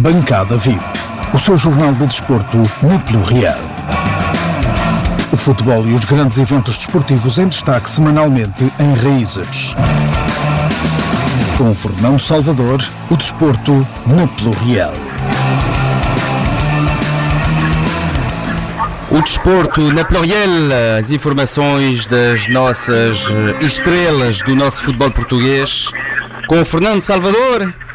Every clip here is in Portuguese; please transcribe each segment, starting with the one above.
Bancada VIP, o seu jornal de desporto na Pelo Real. O futebol e os grandes eventos desportivos em destaque semanalmente em Raízes. Com Fernando Salvador, o desporto na Pelo Real. O desporto na Pluriel, as informações das nossas estrelas do nosso futebol português, com Fernando Salvador.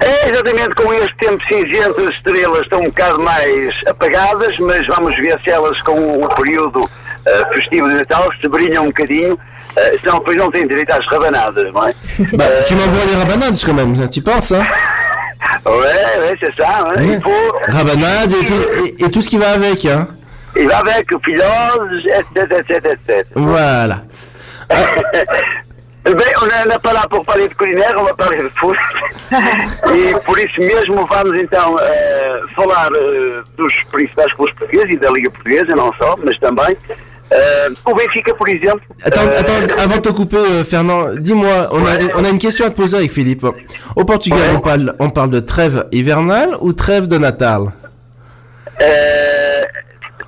É exatamente com este tempo cinzento, as estrelas estão um bocado mais apagadas, mas vamos ver se elas com o período uh, festivo de Natal se brilham um bocadinho, uh, senão depois não têm direito às rabanadas, não é? Bah, tu m'envoies les rabanades quand même, tu penses, hein Ouais, ouais, c'est ça, hein? il faut... Rabanades et tout, et, et tout ce qui va avec, hein Il va avec o filhose, etc, etc, etc. Voilà. Bem, on não é para lá pour parler de culinaire, on va parler de foot. e por isso mesmo vamos então eh, falar eh, dos principais clubes portugueses e da Liga Portuguesa, não só, mas também. Eh, o Benfica, por exemplo. Attends, eh, attends, avant de te couper, euh, Fernand, dis-moi, on, a, on a une question à te poser avec Philippe. Au Portugal, Ouais. on, parle, on parle de trêve hivernale ou trêve de Natal? Eh,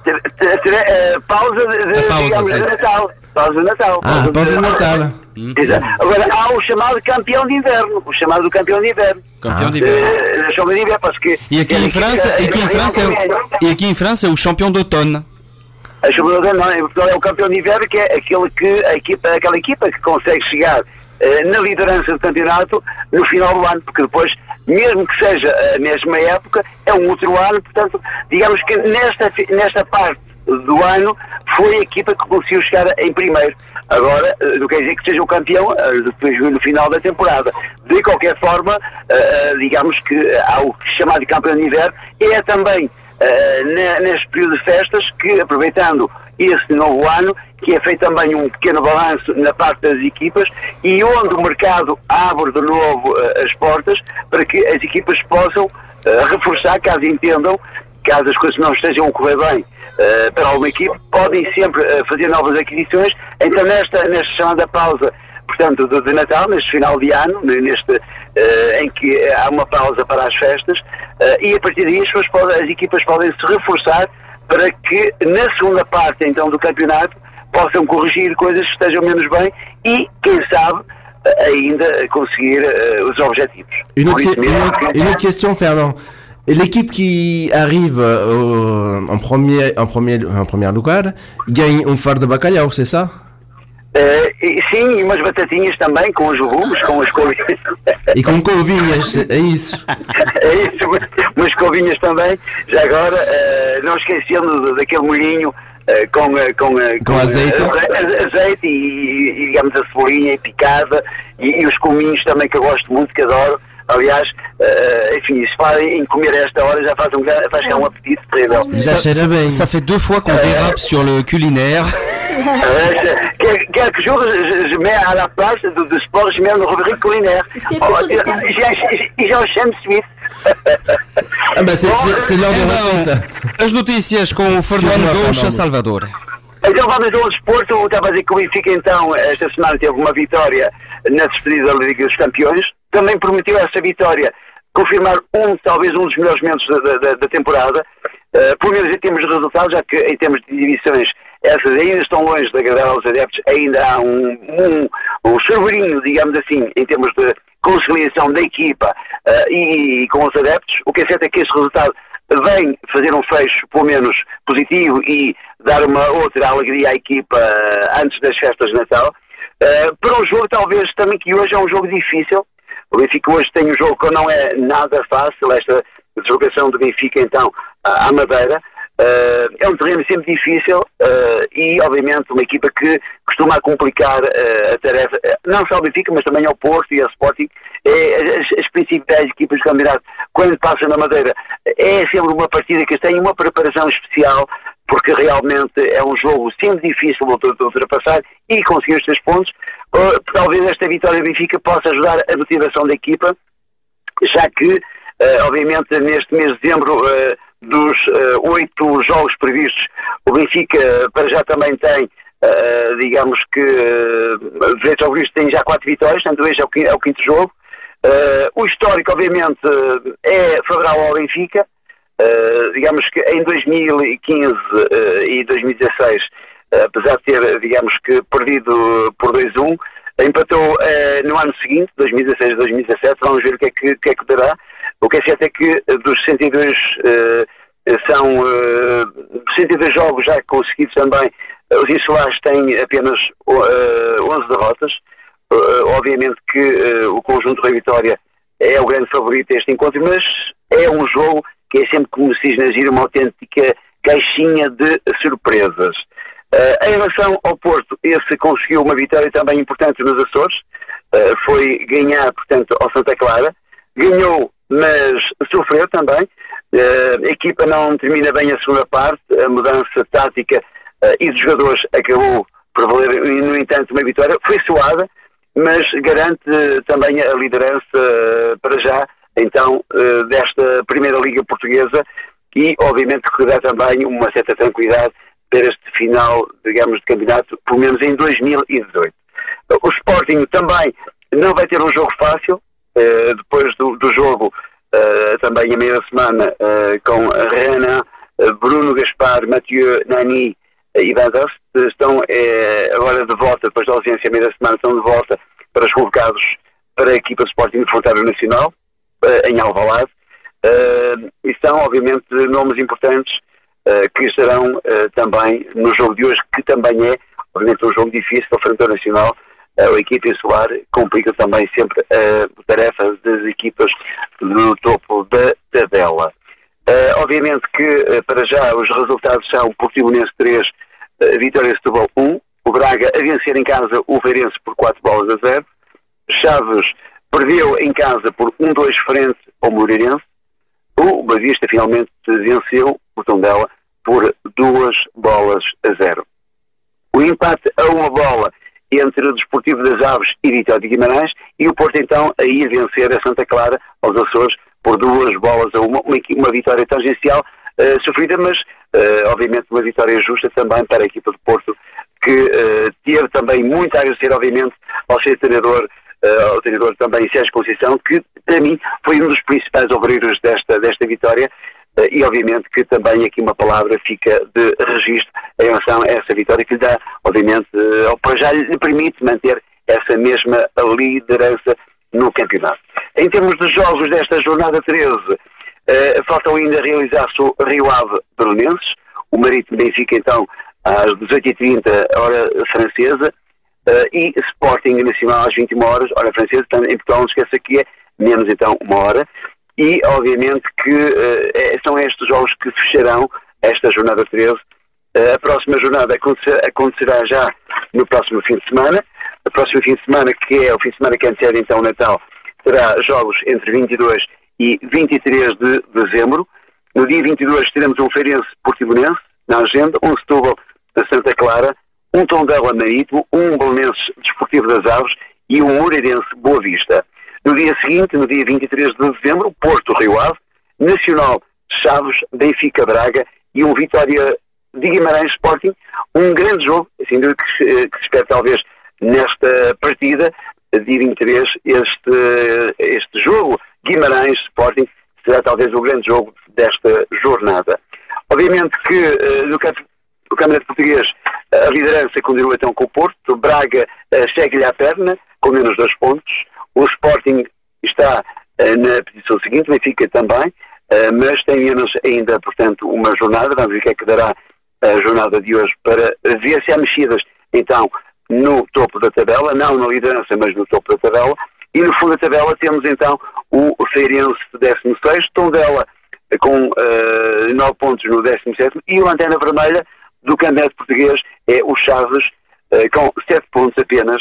te- eh, pausa de, de, A pausa, digamos, sim. de Natal. Pausa de Natal. Ah, pausa de Natal. Exato. Agora, há o chamado campeão de inverno. O chamado campeão de inverno. Campeão Ah. d'hiver. Eh, a chamada de inverno, parce que... E aqui em França, e aqui em França, é o, e aqui em França é o campeão de outono. A chamada não, em Portugal é o campeão de inverno, que é aquele que, a equipa, aquela equipa que consegue chegar eh, na liderança do campeonato no final do ano, porque depois, mesmo que seja a mesma época, é um outro ano, portanto, digamos que nesta, nesta parte do ano foi a equipa que conseguiu chegar em primeiro. Agora, eh, não quer dizer que seja o campeão eh, depois no final da temporada. De qualquer forma, eh, digamos que há o chamado campeão de inverno, e é também ne- neste período de festas que, aproveitando esse novo ano, que é feito também um pequeno balanço na parte das equipas e onde o mercado abre de novo as portas para que as equipas possam reforçar, caso entendam, caso as coisas não estejam a correr bem eh, para alguma equipe, podem sempre eh, fazer novas aquisições. Então, nesta, nesta chamada pausa, portanto, de, de Natal, neste final de ano, neste, eh, em que há uma pausa para as festas, e a partir daí as, podem- as equipas podem se reforçar para que na segunda parte então do campeonato possam corrigir coisas que estejam menos bem e, quem sabe, ainda conseguir os objetivos. Une Por autre, isso une mesmo autre- que- une autre question, Fernand. L'équipe qui arrive euh, en, premier, en, premier, en première lugar gagne un phare de bacalhau, c'est ça Eh, sim, e umas batatinhas também, com os legumes, com as couvinhas. E com couvinhas, é isso. é isso, umas- couvinhas também. Já agora, eh, não esquecendo daquele molhinho eh, com, com, eh, Com azeite. azeite e, e, digamos, a cebolinha picada e, e os cominhos também, que eu gosto muito, que adoro. Aliás, eh, enfim, se em comer a esta hora já faz um, faz um apetite terrível. Já cheira bem. Ça fait deux fois qu'on dérape sur le culinaire. Quel- Quelques jours, je, je mets à la place de, de sport, je mets une rubrique culinaire. Oh, J'enchaîne suite. Ah bah c'est l'heure de recette. as notícias com o Fernando Goucha. Salvador. Então vamos ao desporto. Eu Estava a dizer que o Benfica, então, esta semana teve uma vitória na despedida da Liga dos Campeões. Também prometeu essa vitória confirmar um, talvez um dos melhores momentos da, da- da temporada. Eh, pelo menos em termos de resultados, já que em termos de divisões, essas ainda estão longe de agradar aos adeptos. Ainda há um, um, um cerverinho, digamos assim, em termos de conciliação da equipa eh, e, com os adeptos. O que é certo é que este resultado vem fazer um fecho, pelo menos, positivo e dar uma outra alegria à equipa eh, antes das festas de Natal. Eh, para um jogo, talvez, também que hoje é um jogo difícil. O Benfica hoje tem um jogo que não é nada fácil, esta deslocação do Benfica, então, à Madeira. Eh, é um terreno sempre difícil eh, e, obviamente, uma equipa que costuma complicar eh, a tarefa, não só ao Benfica, mas também ao Porto e ao Sporting. É, as, as principais equipas do campeonato, quando passam na Madeira, é sempre uma partida que tem uma preparação especial, porque realmente é um jogo sempre difícil de ultrapassar e conseguir os três pontos. Uh, talvez esta vitória do Benfica possa ajudar a motivação da equipa, já que, uh, obviamente, neste mês de dezembro, uh, dos uh, oito jogos previstos, o Benfica para já também tem, uh, digamos que, uh, direito ao visto, tem já quatro vitórias, portanto, hoje é o quinto, é o quinto jogo. o histórico, obviamente, é favorável ao Benfica. digamos que em 2015 e 2016, apesar de ter, digamos que, perdido por 2-1, empatou no ano seguinte, 2016 2017. Vamos ver o que é que, que, é que dará. O que é certo é que dos 62 são uh, 62 jogos já conseguidos também. Os insulares têm apenas uh, 11 derrotas. Obviamente que o conjunto da Vitória é o grande favorito deste encontro, mas é um jogo que é sempre, como se diz na gira, uma autêntica caixinha de surpresas. Uh, em relação ao Porto, esse conseguiu uma vitória também importante nos Açores, uh, foi ganhar, portanto, ao Santa Clara, ganhou, mas sofreu também, Uh, a equipa não termina bem a segunda parte, a mudança tática e dos jogadores acabou por valer, no entanto, uma vitória. Foi suada, mas garante também a liderança para já, então, desta Primeira Liga Portuguesa. E, obviamente, que dá também uma certa tranquilidade para este final, digamos, de campeonato, pelo menos em 2018. O Sporting também não vai ter um jogo fácil, depois do, do jogo uh, também a meia semana uh, com Renan, uh, Bruno Gaspar, Mathieu Nani e Van estão agora de volta, depois da ausência a meia semana, estão de volta para os convocados para a equipa de Sporting de Nacional, em Alvalade, e são, obviamente, nomes importantes que estarão também no jogo de hoje, que também é, obviamente, um jogo difícil para o Fronteira Nacional, a equipa insular complica também sempre a tarefa das equipas do topo da tabela. Obviamente que para já os resultados são Portimonense 3, uh, Vitória Setúbal 1, o Braga a vencer em casa o Feirense por 4 bolas a 0, Chaves perdeu em casa por 1-2 frente ao Moreirense, o Bavista finalmente venceu o Tondela por 2 bolas a 0. O empate a uma bola entre o Desportivo das Aves e Vitória de Guimarães e o Porto então a ir vencer a Santa Clara aos Açores por duas bolas a uma, uma, vitória tangencial uh, sofrida, mas uh, obviamente uma vitória justa também para a equipa do Porto que uh, teve também muito a agradecer obviamente ao seu treinador ao treinador também Sérgio Conceição que para mim foi um dos principais obreiros desta, desta vitória e obviamente que também aqui uma palavra fica de registro em relação a essa vitória que lhe dá, obviamente, eh, para já lhe permite manter essa mesma liderança no campeonato. Em termos de jogos desta jornada 13, eh, faltam ainda realizar-se o Rio Ave Belenenses, o Marítimo Benfica então às 18h30 hora francesa e Sporting Nacional às 21 horas hora francesa, portanto em Portugal não esqueça que é menos então uma hora e obviamente que uh, são estes jogos que fecharão esta jornada 13. Uh, eh, a próxima jornada acontecerá, acontecerá já no próximo fim de semana. O próximo fim de semana, que é o fim de semana que antecede então o Natal, terá jogos entre 22 e 23 de dezembro. No dia 22 teremos um Feirense Portimonense na agenda, um Setúbal da Santa Clara, um Tondela Marítimo, um Belenenses Desportivo das Aves e um Moreirense Boa Vista. No dia seguinte, no dia 23 de dezembro, Porto Rio Ave, Nacional Chaves, Benfica Braga e um Vitória de Guimarães Sporting. Um grande jogo, assim, que, se, que se espera talvez nesta partida, dia 23, este, este jogo, Guimarães Sporting, será talvez o grande jogo desta jornada. Obviamente que uh, no, no Campeonato Português a liderança continua então com o Porto, Braga uh, segue-lhe à perna, com menos dois pontos, o Sporting está uh, na posição seguinte, o Benfica também, uh, mas tem ainda, portanto, uma jornada. Vamos ver o que é que dará a jornada de hoje para ver se há mexidas, então, no topo da tabela, não na liderança, mas no topo da tabela. E no fundo da tabela temos então o Feirense 16, Tondela com uh, 9 pontos no 17 e o Lanterna Vermelha do Campeonato Português é o Chaves uh, com 7 pontos apenas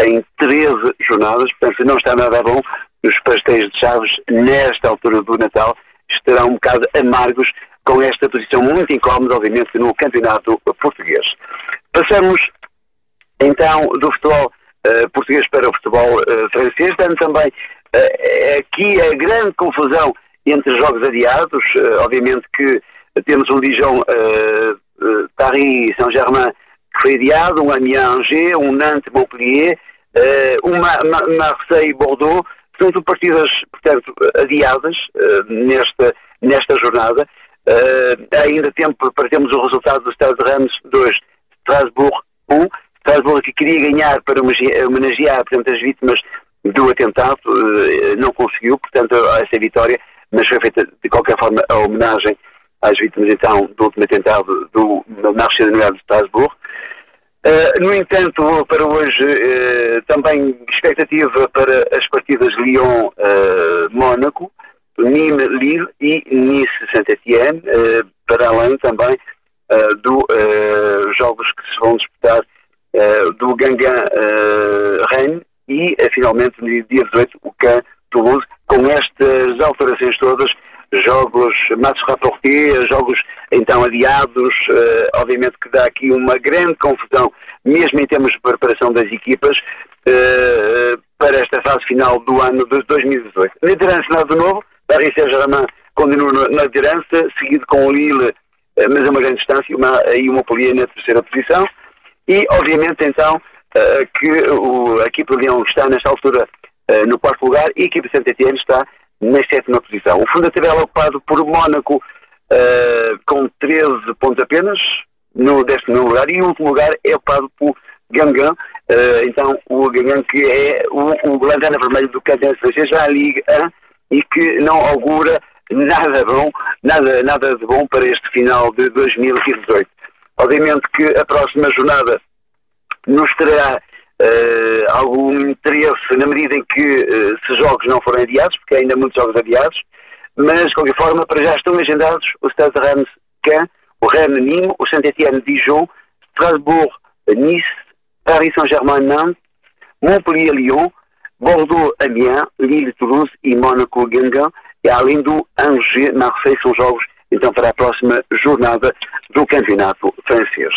em 13 jornadas, portanto não está nada bom. Os pastéis de Chaves, nesta altura do Natal, estarão um bocado amargos com esta posição muito incómoda, obviamente, no campeonato português. Passamos então do futebol uh, português para o futebol uh, francês, dando também uh, aqui a grande confusão entre jogos adiados. obviamente que temos um Dijon, Paris e Saint-Germain foi adiado, um Amiens-Angers, um Nantes-Montpellier, uh, um Marseille-Bordeaux portanto, partidas portanto, adiadas uh, nesta, nesta jornada. Uh, há ainda tempo para termos o resultado do Estado de Ramos 2, Strasbourg 1. Strasbourg que queria ganhar para homenagear portanto, as vítimas do atentado, uh, não conseguiu, portanto, essa vitória, mas foi feita de qualquer forma a homenagem às vítimas então do último atentado do Marché de Noël de Strasbourg. Uh, no entanto, para hoje, uh, também expectativa para as partidas Lyon-Mónaco, uh, Nîmes-Lille e Nice-Saint-Étienne, para além também dos jogos que se vão disputar do Gangan-Rennes e, finalmente, no dia 18, o Can-Toulouse, com estas alterações todas jogos match rapportés, jogos então adiados, uh, obviamente que dá aqui uma grande confusão, mesmo em termos de preparação das equipas, uh, para esta fase final do ano de 2018. Liderança nada de novo, Paris Saint-Germain continua na liderança, seguido com o Lille, mas a uma grande distância, uma, e o Montpellier na terceira posição, e obviamente então que o, a equipa de Leão está nesta altura no quarto lugar e a equipa de Saint-Etienne está na sétima posição. O fundo da tabela é ocupado por Mónaco uh, com 13 pontos apenas, no décimo lugar, e o último lugar é ocupado por Gangan, uh, então o Gangan que é o, o lanterna vermelho do campeonato francês, já a Liga 1 e que não augura nada bom, nada, nada de bom para este final de 2018. Obviamente que a próxima jornada nos terá uh, algum interesse na medida em que uh, se jogos não forem adiados, porque há ainda muitos jogos adiados, mas de qualquer forma para já estão agendados o Stade Reims Caen, o Rennes Nîmes, o Saint-Étienne Dijon, Strasbourg Nice, Paris Saint-Germain Nantes, Montpellier Lyon, Bordeaux Amiens, Lille Toulouse e Mónaco Guingamp, e além do Angers Marseille são jogos então para a próxima jornada do campeonato francês.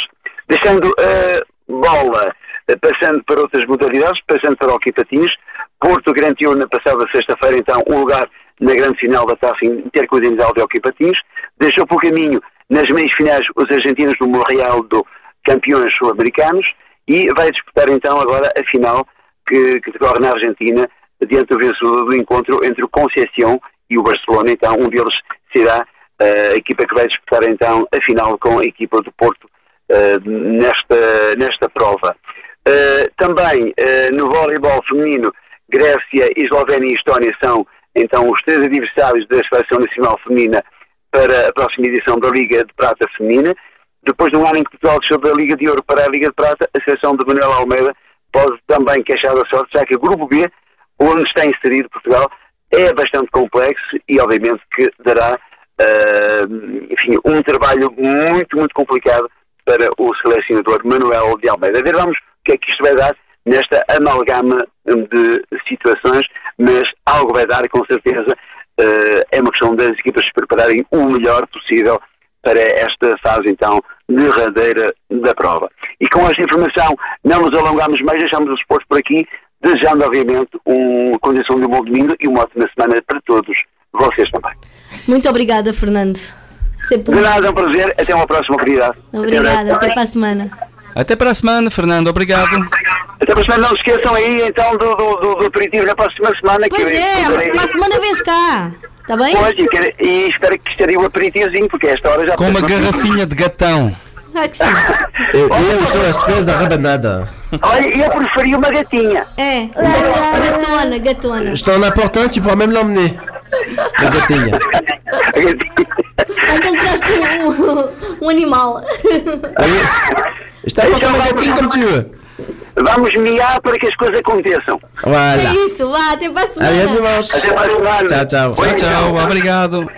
Deixando a bola eh, passando para outras modalidades, passando para o Hockey Patins. Porto garantiu na passada sexta-feira, então, um lugar na grande final da taça intercontinental de Hockey Patins. Deixou por caminho, nas meias finais, os argentinos do Montreal do campeões sul-americanos e vai disputar, então, agora a final que, que decorre na Argentina, diante do vencedor do encontro entre o Conceição e o Barcelona. Então, um deles será uh, a equipa que vai disputar, então, a final com a equipa do Porto uh, nesta, nesta prova. Uh, também no voleibol feminino, Grécia, Eslovénia e Estónia são então os três adversários da Seleção Nacional Feminina para a próxima edição da Liga de Prata Feminina. Depois de um ano em que Portugal deixou da Liga de Ouro para a Liga de Prata, a seleção de Manuel Almeida pode também queixar da sorte, já que o Grupo B, onde está inserido Portugal, é bastante complexo e obviamente que dará uh, enfim, um trabalho muito, muito complicado para o selecionador Manuel de Almeida. A ver, vamos que é que isto vai dar nesta amalgama de situações, mas algo vai dar, com certeza. Uh, é uma questão das equipas se prepararem o melhor possível para esta fase, então, derradeira da prova. E com esta informação, não nos alongamos mais, deixamos o esporte por aqui, desejando, obviamente, uma condição de um bom domingo e uma ótima semana para todos vocês também. Muito obrigada, Fernando. Sempre... De nada, é um prazer. Até uma próxima oportunidade. Obrigada, até, até para a semana. Até para a semana, Fernando. Obrigado. Até para a semana. Não se esqueçam aí, então, do, do, do, do aperitivo na próxima semana. Pois que é, para a semana vens cá. Está bem? Pois, e, quero, e espero que esteja o aperitivozinho, porque esta hora já... Com uma garrafinha de gatão. Ah, que sim. eu, eu estou à espera da rabanada. Olha, eu preferia uma gatinha. É, gatona, gatona. Estou na portante, tu peux même l'emmener. A gatinha. Então traz-te um, um animal. Está aí uma gatinha tu Vamos miar para que as coisas aconteçam. Olha. É isso, vá, até para a semana. Até para a semana. Tchau, tchau. Tchau, tchau. Obrigado.